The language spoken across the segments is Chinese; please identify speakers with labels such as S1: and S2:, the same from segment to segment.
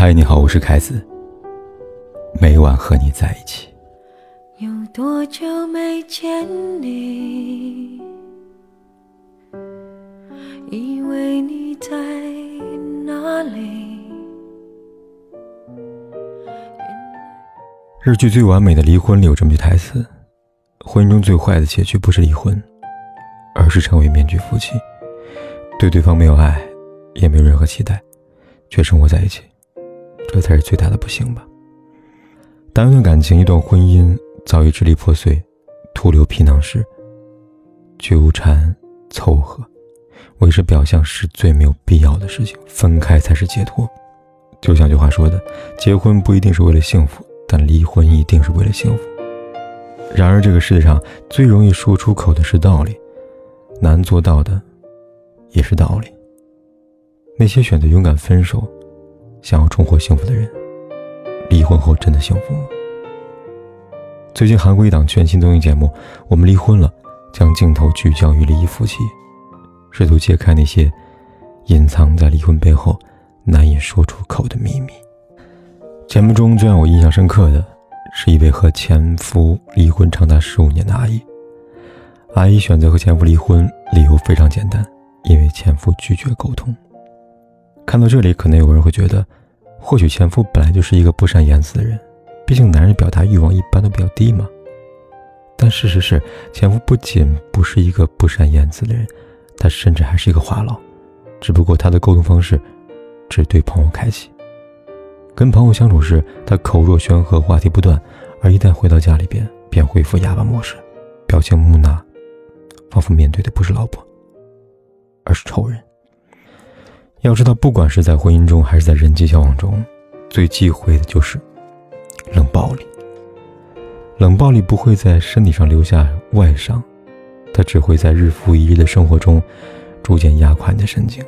S1: 嗨，你好，我是凯子。每晚和你在一起。
S2: 有多久没见你？以为你在哪里？
S1: 日剧《最完美的离婚》里有这么句台词：婚姻中最坏的结局不是离婚，而是成为面具夫妻，对对方没有爱，也没有任何期待，却生活在一起，这才是最大的不幸吧。当一段感情、一段婚姻早已支离破碎、徒留皮囊时，纠缠、凑合，维持表象是最没有必要的事情。分开才是解脱。就像句话说的：“结婚不一定是为了幸福，但离婚一定是为了幸福。”然而，这个世界上最容易说出口的是道理，难做到的也是道理。那些选择勇敢分手、想要重获幸福的人。离婚后真的幸福吗？最近韩国一档全新综艺节目《我们离婚了》，将镜头聚焦于离异夫妻，试图揭开那些隐藏在离婚背后难以说出口的秘密。节目中最让我印象深刻的是一位和前夫离婚长达十五年的阿姨。阿姨选择和前夫离婚，理由非常简单，因为前夫拒绝沟通。看到这里，可能有人会觉得。或许前夫本来就是一个不善言辞的人，毕竟男人表达欲望一般都比较低嘛。但事实是，前夫不仅不是一个不善言辞的人，他甚至还是一个话痨，只不过他的沟通方式只对朋友开启。跟朋友相处时，他口若悬河，话题不断；而一旦回到家里边，便恢复哑巴模式，表情木讷，仿佛面对的不是老婆，而是仇人。要知道，不管是在婚姻中还是在人际交往中，最忌讳的就是冷暴力。冷暴力不会在身体上留下外伤，它只会在日复一日的生活中逐渐压垮你的神经，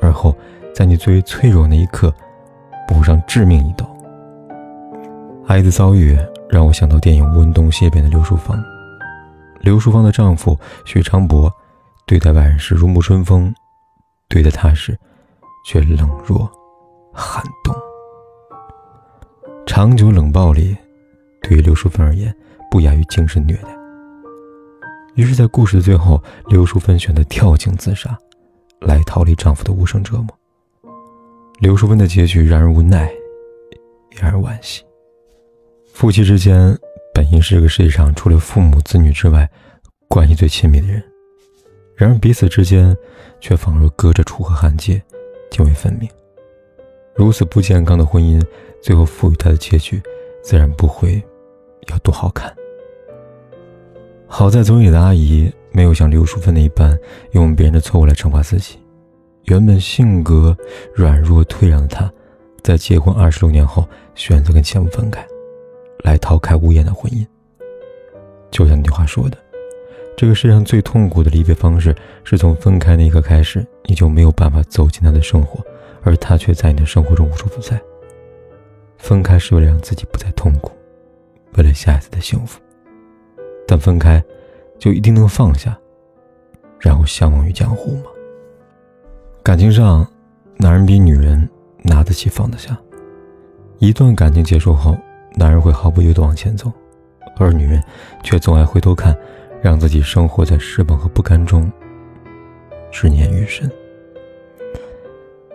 S1: 而后在你最为脆弱那一刻补上致命一刀。阿姨的遭遇让我想到电影《温东谢变》的刘淑芳。刘淑芳的丈夫许昌伯对待外人时如沐春风，对待她时。却冷若寒冬。长久冷暴力对于刘淑芬而言，不亚于精神虐待。于是，在故事的最后，刘淑芬选择跳井自杀，来逃离丈夫的无声折磨。刘淑芬的结局让人无奈，也让人惋惜。夫妻之间本应是这个世界上除了父母子女之外，关系最亲密的人，然而彼此之间却仿若隔着楚河汉界。泾渭分明，如此不健康的婚姻，最后赋予他的结局，自然不会有多好看。好在综艺的阿姨没有像刘淑芬那一般，用别人的错误来惩罚自己。原本性格软弱退让的她，在结婚二十六年后，选择跟前夫分开，来逃开无言的婚姻。就像那句话说的。这个世上最痛苦的离别方式，是从分开那一刻开始，你就没有办法走进他的生活，而他却在你的生活中无处不在。分开是为了让自己不再痛苦，为了下一次的幸福。但分开，就一定能放下，然后相忘于江湖吗？感情上，男人比女人拿得起放得下。一段感情结束后，男人会毫不犹豫地往前走，而女人却总爱回头看。让自己生活在失望和不甘中，执念愈深。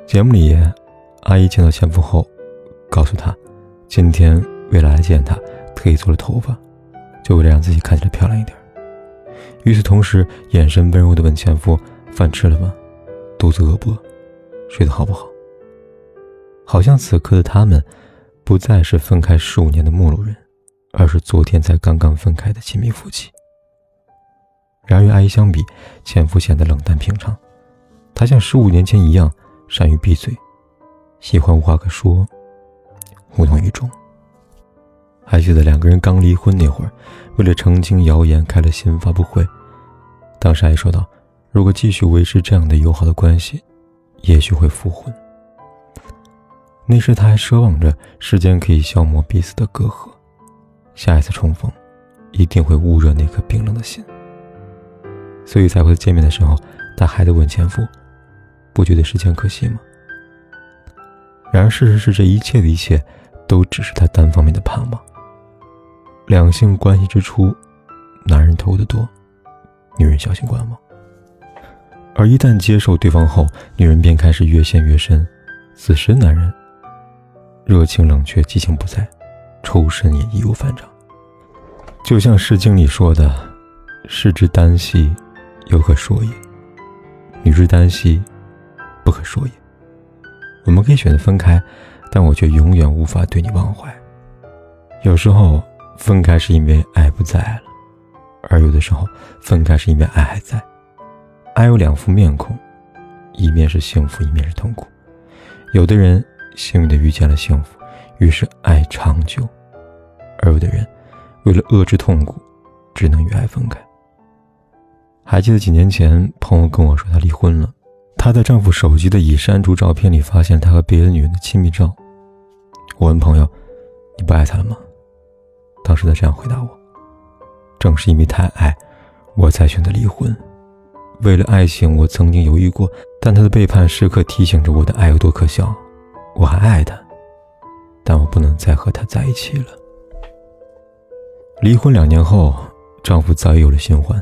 S1: 节目里，阿姨见到前夫后，告诉他，今天为了来见他，特意做了头发，就为了让自己看起来漂亮一点。与此同时，眼神温柔的问前夫：“饭吃了吗？肚子饿不饿？睡得好不好？”好像此刻的他们，不再是分开十五年的陌路人，而是昨天才刚刚分开的亲密夫妻。然而与阿姨相比，前夫显得冷淡平常。他像十五年前一样，善于闭嘴，喜欢无话可说，无动于衷。还记得两个人刚离婚那会儿，为了澄清谣言，开了新闻发布会。当时阿姨说道：“如果继续维持这样的友好的关系，也许会复婚。”那时他还奢望着时间可以消磨彼此的隔阂，下一次重逢，一定会捂热那颗冰冷的心。所以才会见面的时候，他还得问前夫：“不觉得时间可惜吗？”然而事实是，这一切的一切，都只是他单方面的盼望。两性关系之初，男人偷的多，女人小心观望。而一旦接受对方后，女人便开始越陷越深。此时，男人热情冷却，激情不在，抽身也易如反掌。就像《诗经》里说的：“士之耽兮，不可说也；女之耽兮，不可说也。”我们可以选择分开，但我却永远无法对你忘怀。有时候，分开是因为爱不在了，而有的时候，分开是因为爱还在。爱有两副面孔，一面是幸福，一面是痛苦。有的人幸运的遇见了幸福，于是爱长久；而有的人为了遏制痛苦，只能与爱分开。还记得几年前，朋友跟我说她离婚了，她在丈夫手机的已删除照片里发现他和别的女人的亲密照。我问朋友：“你不爱他了吗？”当时她这样回答我：“正是因为太爱，我才选择离婚。”为了爱情，我曾经犹豫过，但他的背叛时刻提醒着我的爱有多可笑。我还爱他，但我不能再和他在一起了。离婚两年后，丈夫早已有了新欢，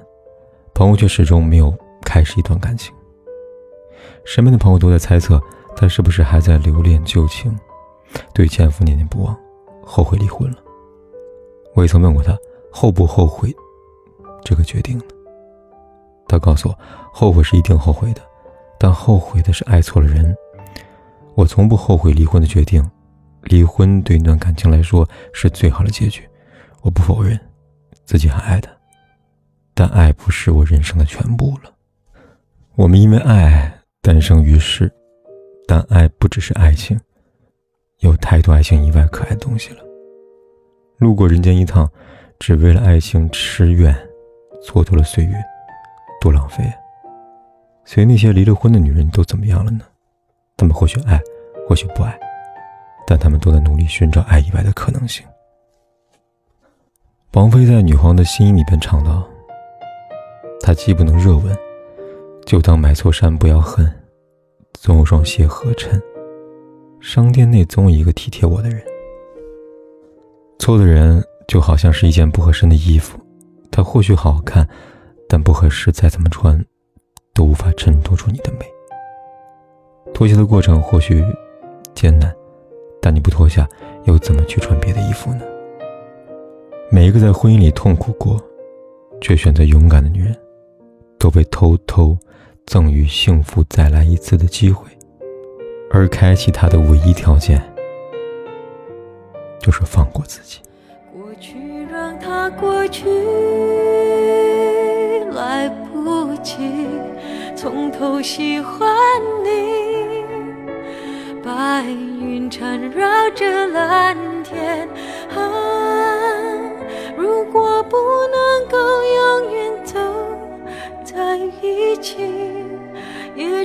S1: 朋友却始终没有开始一段感情。身边的朋友都在猜测他是不是还在留恋旧情，对前夫念念不忘，后悔离婚了。我也曾问过他后不后悔这个决定呢？他告诉我，后悔是一定后悔的，但后悔的是爱错了人。我从不后悔离婚的决定，离婚对一段感情来说是最好的结局。我不否认自己还爱他，但爱不是我人生的全部了。我们因为爱诞生于世，但爱不只是爱情，有太多爱情以外可爱的东西了。路过人间一趟，只为了爱情痴怨，蹉跎了岁月。多浪费！所以那些离了婚的女人都怎么样了呢？她们或许爱，或许不爱，但她们都在努力寻找爱以外的可能性。王菲在《女皇的心》里边唱道：“她既不能热吻，就当买错衫不要恨，总有双鞋合衬。商店内总有一个体贴我的人。错的人就好像是一件不合身的衣服，它或许好看。”但不合适，再怎么穿，都无法衬托出你的美。脱下的过程或许艰难，但你不脱下，又怎么去穿别的衣服呢？每一个在婚姻里痛苦过，却选择勇敢的女人，都被偷偷赠予幸福再来一次的机会，而开启它的唯一条件，就是放过自己。
S2: 过去让它过去。来不及从头喜欢你，白云缠绕着蓝天。啊，如果不能够永远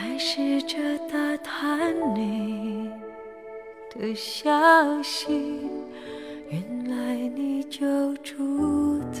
S2: 还试着打探你的消息，原来你就住在